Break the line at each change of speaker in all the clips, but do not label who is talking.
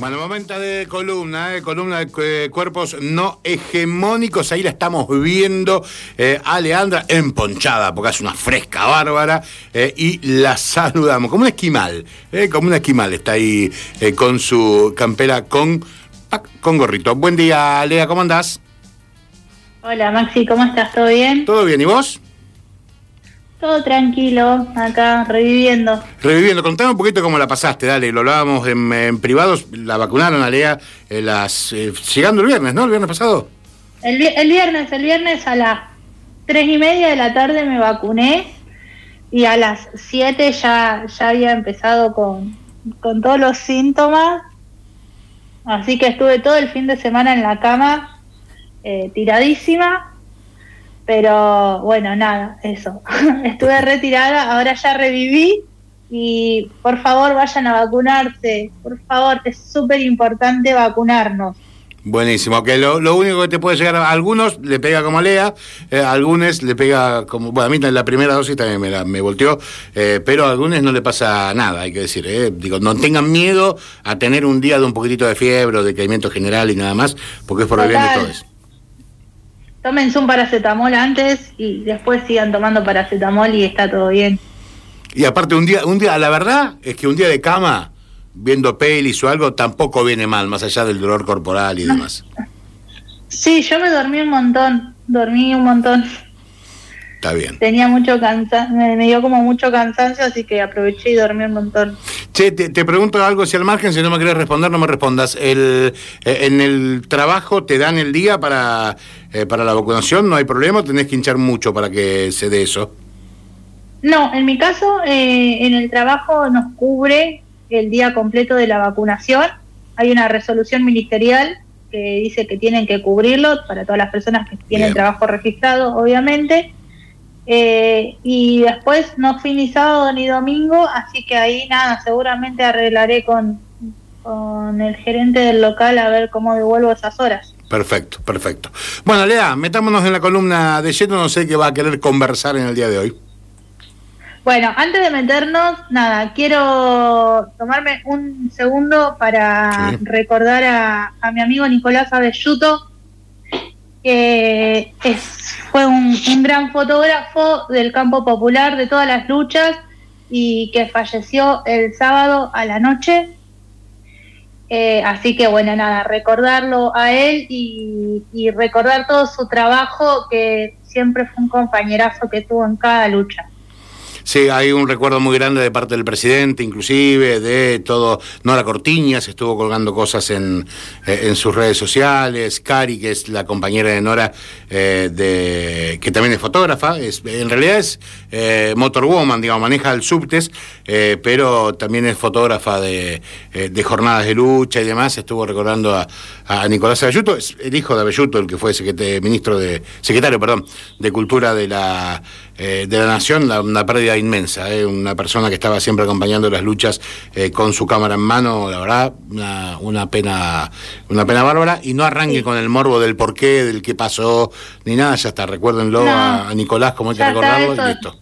Bueno, momento de columna, eh, columna de eh, cuerpos no hegemónicos. Ahí la estamos viendo eh, a Leandra emponchada, porque es una fresca bárbara. eh, y la saludamos como un esquimal, eh, como un esquimal. Está ahí con su campera con, con gorrito. Buen día, Lea, ¿cómo andás?
Hola Maxi, ¿cómo estás? ¿Todo bien?
¿Todo bien? ¿Y vos?
Todo tranquilo, acá reviviendo.
Reviviendo, contame un poquito cómo la pasaste, dale, lo hablábamos en, en privados, la vacunaron a Lea eh, las, eh, llegando el viernes, ¿no? El viernes pasado.
El, vi- el viernes, el viernes a las tres y media de la tarde me vacuné y a las siete ya, ya había empezado con, con todos los síntomas. Así que estuve todo el fin de semana en la cama, eh, tiradísima. Pero bueno, nada, eso. estuve retirada, ahora ya reviví y por favor vayan a vacunarse. Por favor, es súper importante vacunarnos.
Buenísimo, que lo, lo único que te puede llegar a algunos le pega como Lea, eh, a algunos le pega como, bueno, a mí la primera dosis también me, la, me volteó, eh, pero a algunos no le pasa nada, hay que decir, eh. digo, no tengan miedo a tener un día de un poquitito de fiebre o de caimiento general y nada más, porque es por el bien de todos.
Tómense un paracetamol antes y después sigan tomando paracetamol y está todo bien.
Y aparte un día, un día, la verdad es que un día de cama, viendo pelis o algo, tampoco viene mal, más allá del dolor corporal y demás.
Sí, yo me dormí un montón, dormí un montón.
Está bien.
Tenía mucho cansancio, me, dio como mucho cansancio, así que aproveché y dormí un montón.
Che, te, te pregunto algo si al margen, si no me querés responder, no me respondas. El, eh, ¿En el trabajo te dan el día para, eh, para la vacunación? ¿No hay problema? ¿Tenés que hinchar mucho para que se dé eso?
No, en mi caso, eh, en el trabajo nos cubre el día completo de la vacunación. Hay una resolución ministerial que dice que tienen que cubrirlo para todas las personas que tienen
Bien.
trabajo registrado, obviamente. Eh, y después no fui ni sábado ni domingo, así que ahí nada, seguramente arreglaré con, con el gerente del local a ver cómo devuelvo esas horas.
Perfecto, perfecto. Bueno, Lea, metámonos en la columna de lleno, no sé qué va a querer conversar en el día de hoy.
Bueno, antes de meternos, nada, quiero tomarme un segundo para
Sí.
recordar a, a mi amigo Nicolás Abelluto, que es, fue un, gran fotógrafo del campo popular de todas las luchas y que falleció el sábado a la noche. Eh, así que bueno, nada, recordarlo a él y, y recordar todo su trabajo, que siempre fue un compañerazo que tuvo en cada lucha.
Sí, hay un recuerdo muy grande de parte del presidente, inclusive, de todo. Nora Cortiñas estuvo colgando cosas en, eh, en sus redes sociales. Cari, que es la compañera de Nora, eh, de, que también es fotógrafa. Es, en realidad es eh, motorwoman, digamos, maneja el subtes, eh, pero también es fotógrafa de, de jornadas de lucha y demás. Estuvo recordando a, Nicolás Abelluto, es el hijo de Abelluto, el que fue secretario, ministro de, secretario, perdón, de Cultura de la, eh, de la Nación, la- una pérdida inmensa, eh, una persona que estaba siempre acompañando las luchas eh, con su cámara en mano, la verdad, una, una pena, una pena bárbara, y no arranque
Sí.
con el morbo del por qué, del qué pasó, ni nada, ya está, recuérdenlo
No.
a, a Nicolás como hay que recordarlo
eso.
y listo.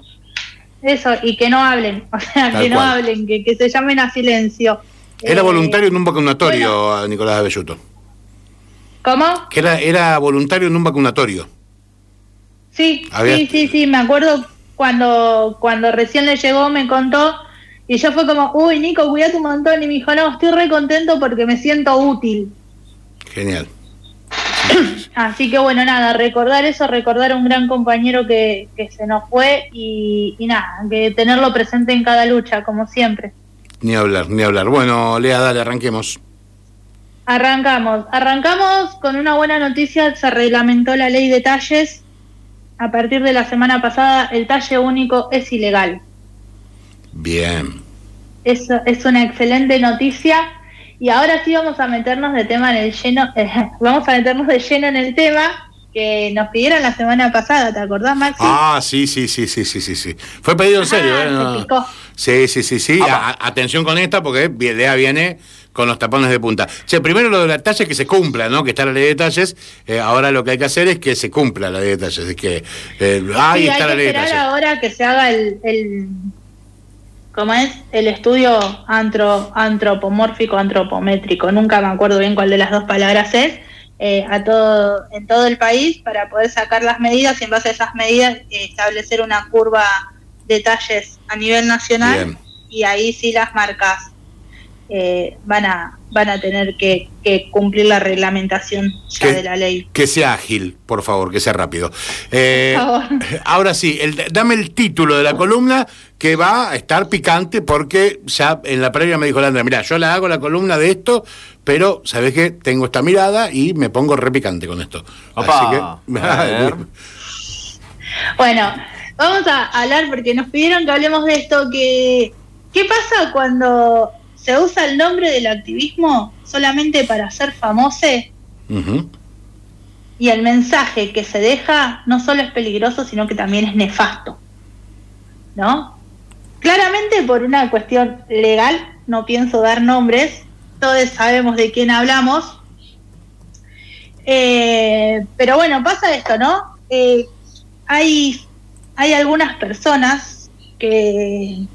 Eso, y que no hablen, o sea,
Tal
que no
cual.
hablen, que, que se llamen a silencio.
Era
Eh,
voluntario en un vacunatorio a Nicolás Abelluto,
¿Cómo?
que era, era voluntario en un vacunatorio.
Sí,
Había-
sí, sí, sí, me acuerdo cuando, cuando recién le llegó, me contó, y yo fue como, uy, Nico, cuídate un montón, y me dijo, no, estoy re contento porque me siento útil.
Genial.
Así que bueno, nada, recordar eso, recordar a un gran compañero que, que se nos fue y, y nada, que tenerlo presente en cada lucha, como siempre.
Ni hablar, ni hablar. Bueno, Lea, dale, arranquemos.
Arrancamos. Arrancamos con una buena noticia. Se reglamentó la ley de talles. A partir de la semana pasada, el talle único es ilegal.
Bien.
Es, es una excelente noticia. Y ahora sí vamos a meternos de tema en el lleno. vamos a meternos de lleno en el tema que nos pidieron la semana pasada. ¿Te acordás, Maxi?
Ah, sí, sí, sí, sí, sí, sí, sí. Fue pedido en serio,
Ah,
¿eh?
se
No.
picó.
Sí, sí, sí, sí. A- a- atención con esta porque Lea viene con los tapones de punta. Che, primero lo de la talla que se cumpla, ¿no? Que está la ley de talles. Eh, ahora lo que hay que hacer es que se cumpla la ley de talles. Es que eh, ahí
sí,
está
hay
la
que
ley de
ahora que se haga el, el- como es el estudio antro, antropomórfico, antropométrico, nunca me acuerdo bien cuál de las dos palabras es, eh, a todo, en todo el país para poder sacar las medidas y en base a esas medidas establecer una curva de talles a nivel nacional y ahí sí las marcas eh, van a van a tener que, cumplir la reglamentación de la ley.
Que sea ágil, por favor, que sea rápido. Eh, ahora sí, dame el título de la columna que va a estar picante porque ya en la previa me dijo Landra, mira, yo la hago la columna de esto, pero sabes qué? tengo esta mirada y me pongo re picante con esto. Así que,
bueno, vamos a hablar porque nos pidieron que hablemos de esto que ¿qué pasa cuando se usa el nombre del activismo solamente para ser famoso y el mensaje que se deja no solo es peligroso, sino que también es nefasto. ¿No? Claramente por una cuestión legal, no pienso dar nombres, todos sabemos de quién hablamos. Eh, pero bueno, pasa esto, ¿no? Eh, hay, hay algunas personas que,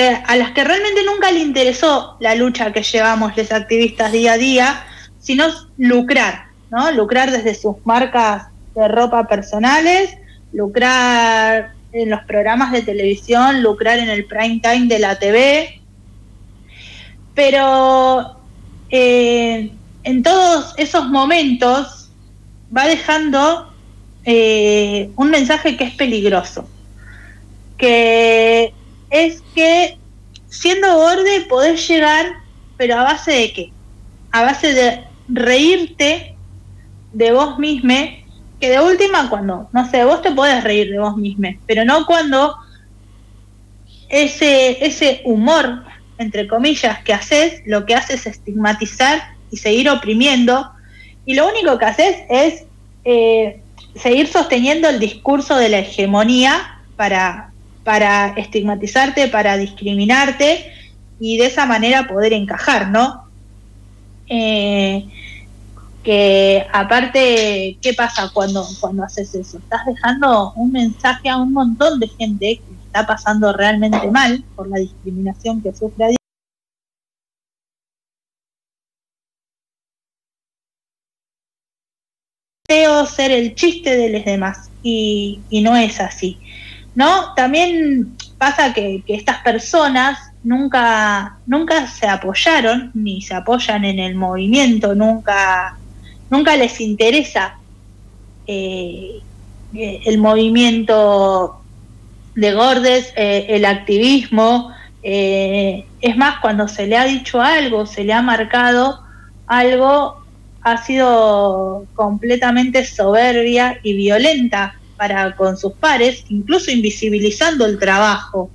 a las que realmente nunca le interesó la lucha que llevamos los activistas día a día, sino lucrar, ¿no? Lucrar desde sus marcas de ropa personales, lucrar en los programas de televisión, lucrar en el prime time de la TV. Pero eh, en todos esos momentos va dejando eh, un mensaje que es peligroso, que es que siendo borde podés llegar, pero a base de qué? A base de reírte de vos mismo, que de última cuando, no sé, vos te podés reír de vos mismo, pero no cuando ese, ese humor, entre comillas, que haces, lo que haces es estigmatizar y seguir oprimiendo, y lo único que haces es eh, seguir sosteniendo el discurso de la hegemonía para, para estigmatizarte, para discriminarte y de esa manera poder encajar, ¿no? Eh, que aparte, ¿qué pasa cuando, cuando haces eso? Estás dejando un mensaje a un montón de gente que está pasando realmente mal por la discriminación que sufre a ser el chiste de los demás y, y no es así. ¿No? También pasa que, estas personas nunca, nunca se apoyaron, ni se apoyan en el movimiento, nunca, nunca les interesa eh, eh, el movimiento de Gordes, eh, el activismo. es más, cuando se le ha dicho algo, se le ha marcado algo, ha sido completamente soberbia y violenta para con sus pares, incluso invisibilizando el trabajo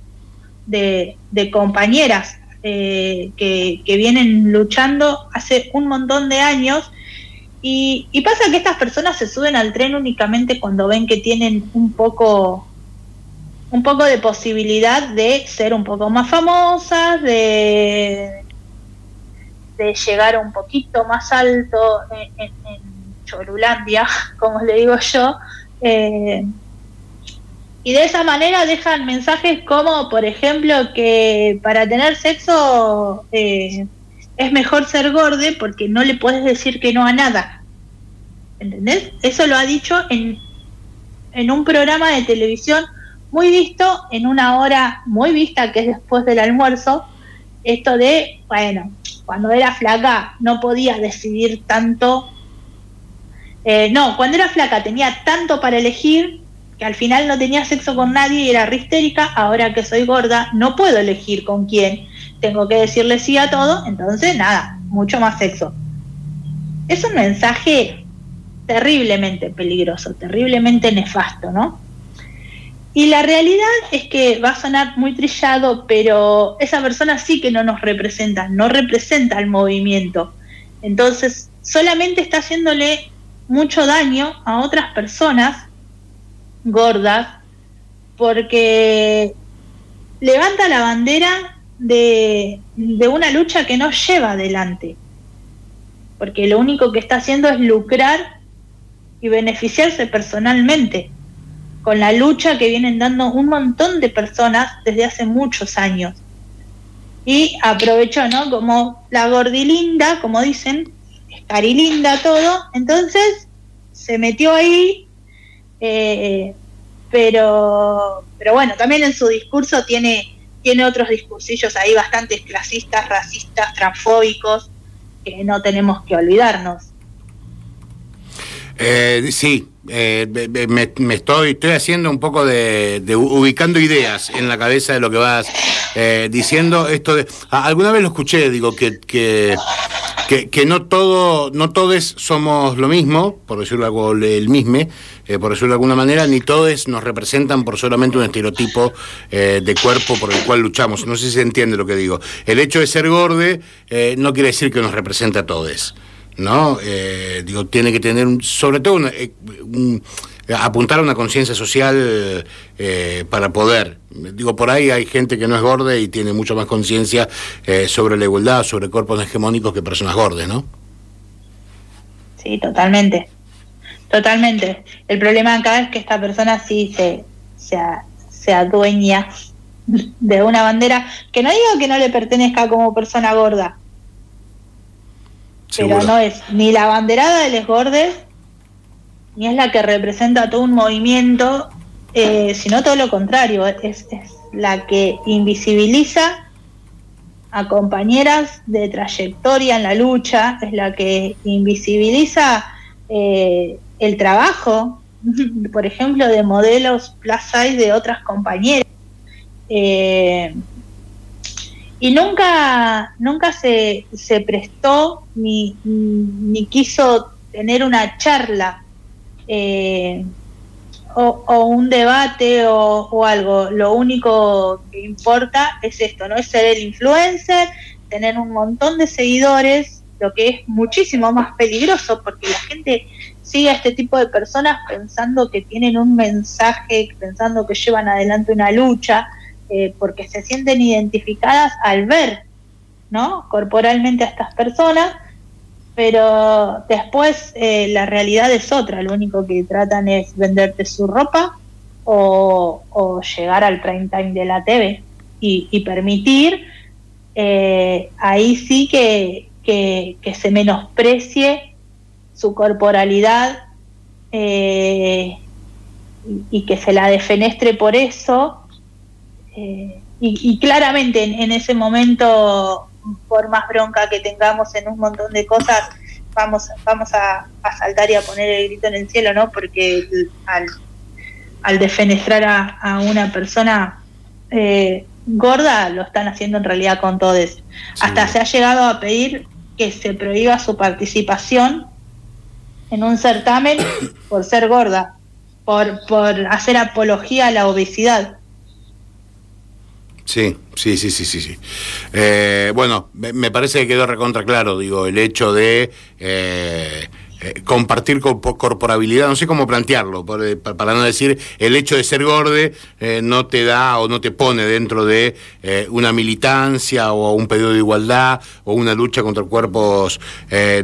de, compañeras eh, que, vienen luchando hace un montón de años. Y, pasa que estas personas se suben al tren únicamente cuando ven que tienen un poco un poco de posibilidad de ser un poco más famosas, de, de llegar un poquito más alto en, en, en Chorulandia, como le digo yo, eh, y de esa manera dejan mensajes como, por ejemplo, que para tener sexo eh, es mejor ser gorde porque no le puedes decir que no a nada. ¿Entendés? Eso lo ha dicho en, en un programa de televisión muy visto, en una hora muy vista, que es después del almuerzo. Esto de, bueno, cuando era flaca no podía decidir tanto eh, no, cuando era flaca tenía tanto para elegir que al final no tenía sexo con nadie y era histérica. Ahora que soy gorda, no puedo elegir con quién. Tengo que decirle sí a todo, entonces nada, mucho más sexo. Es un mensaje terriblemente peligroso, terriblemente nefasto, ¿no? Y la realidad es que va a sonar muy trillado, pero esa persona sí que no nos representa, no representa al movimiento. Entonces, solamente está haciéndole mucho daño a otras personas gordas porque levanta la bandera de, de, una lucha que no lleva adelante. Porque lo único que está haciendo es lucrar y beneficiarse personalmente con la lucha que vienen dando un montón de personas desde hace muchos años. y aprovechó, ¿no? Como la gordilinda, como dicen, carilinda todo, entonces se metió ahí, eh, pero, pero bueno, también en su discurso tiene, tiene otros discursillos ahí bastante clasistas, racistas, transfóbicos, que no tenemos que olvidarnos.
Eh, sí, eh, me, estoy, haciendo un poco de, ubicando ideas en la cabeza de lo que vas diciendo. Esto de, alguna vez lo escuché, digo que, que, que, no todo, no todos somos lo mismo, por decirlo algo el mismo, eh, por decirlo de alguna manera, ni todos nos representan por solamente un estereotipo de cuerpo por el cual luchamos. No sé si se entiende lo que digo. El hecho de ser gorde no quiere decir que nos represente a todos. ¿no? Eh, digo, tiene que tener, sobre todo, eh, apuntar a una conciencia social eh, para poder. Digo, por ahí hay gente que no es gorda y tiene mucho más conciencia sobre la igualdad, sobre cuerpos hegemónicos que personas gordas, ¿no?
Sí, totalmente. Totalmente. El problema acá es que esta persona sí se, se, se adueña de una bandera que no digo que no le pertenezca como persona gorda, pero no es ni la banderada de Les Gordes, ni es la que representa todo un movimiento, eh, sino todo lo contrario, es, la que invisibiliza a compañeras de trayectoria en la lucha, es la que invisibiliza eh, el trabajo, por ejemplo, de modelos plus size de otras compañeras. Eh, y nunca, nunca se, se prestó ni, ni, quiso tener una charla o, un debate o, algo. Lo único que importa es esto, ¿no? Es ser el influencer, tener un montón de seguidores, lo que es muchísimo más peligroso porque la gente sigue a este tipo de personas pensando que tienen un mensaje, pensando que llevan adelante una lucha eh, porque se sienten identificadas al ver, ¿no? Corporalmente a estas personas, pero después eh, la realidad es otra, lo único que tratan es venderte su ropa o, llegar al prime time de la TV y, permitir eh, ahí sí que, que, se menosprecie su corporalidad y, y, que se la defenestre por eso eh, y, claramente en, ese momento, por más bronca que tengamos en un montón de cosas, vamos, vamos a, saltar y a poner el grito en el cielo, ¿no? Porque al, al defenestrar a, una persona eh, gorda, lo están haciendo en realidad con todos. Hasta se ha llegado a pedir que se prohíba su participación en un certamen por ser gorda, por, por hacer apología a la obesidad.
Sí, sí, sí, sí, sí. Eh, bueno, me, parece que quedó recontra claro, digo, el hecho de eh, eh, compartir corporabilidad, no sé cómo plantearlo, para no decir el hecho de ser gorde no te da o no te pone dentro de una militancia o un pedido de igualdad o una lucha contra cuerpos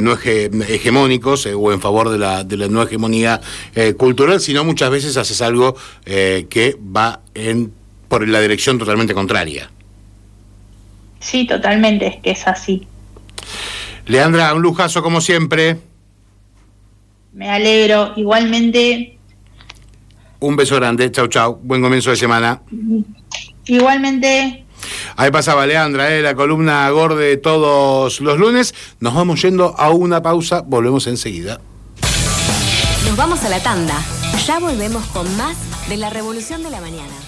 no hegemónicos o en favor de la, de la no hegemonía cultural, sino muchas veces haces algo que va en por la dirección totalmente contraria.
Sí, totalmente, es que es así.
Leandra, un lujazo como siempre.
Me alegro, igualmente.
Un beso grande, chau chau, buen comienzo de semana.
Igualmente.
Ahí pasaba Leandra, ¿eh? la columna Gorde todos los lunes. Nos vamos yendo a una pausa, volvemos enseguida.
Nos vamos a la tanda. Ya volvemos con más de la Revolución de la Mañana.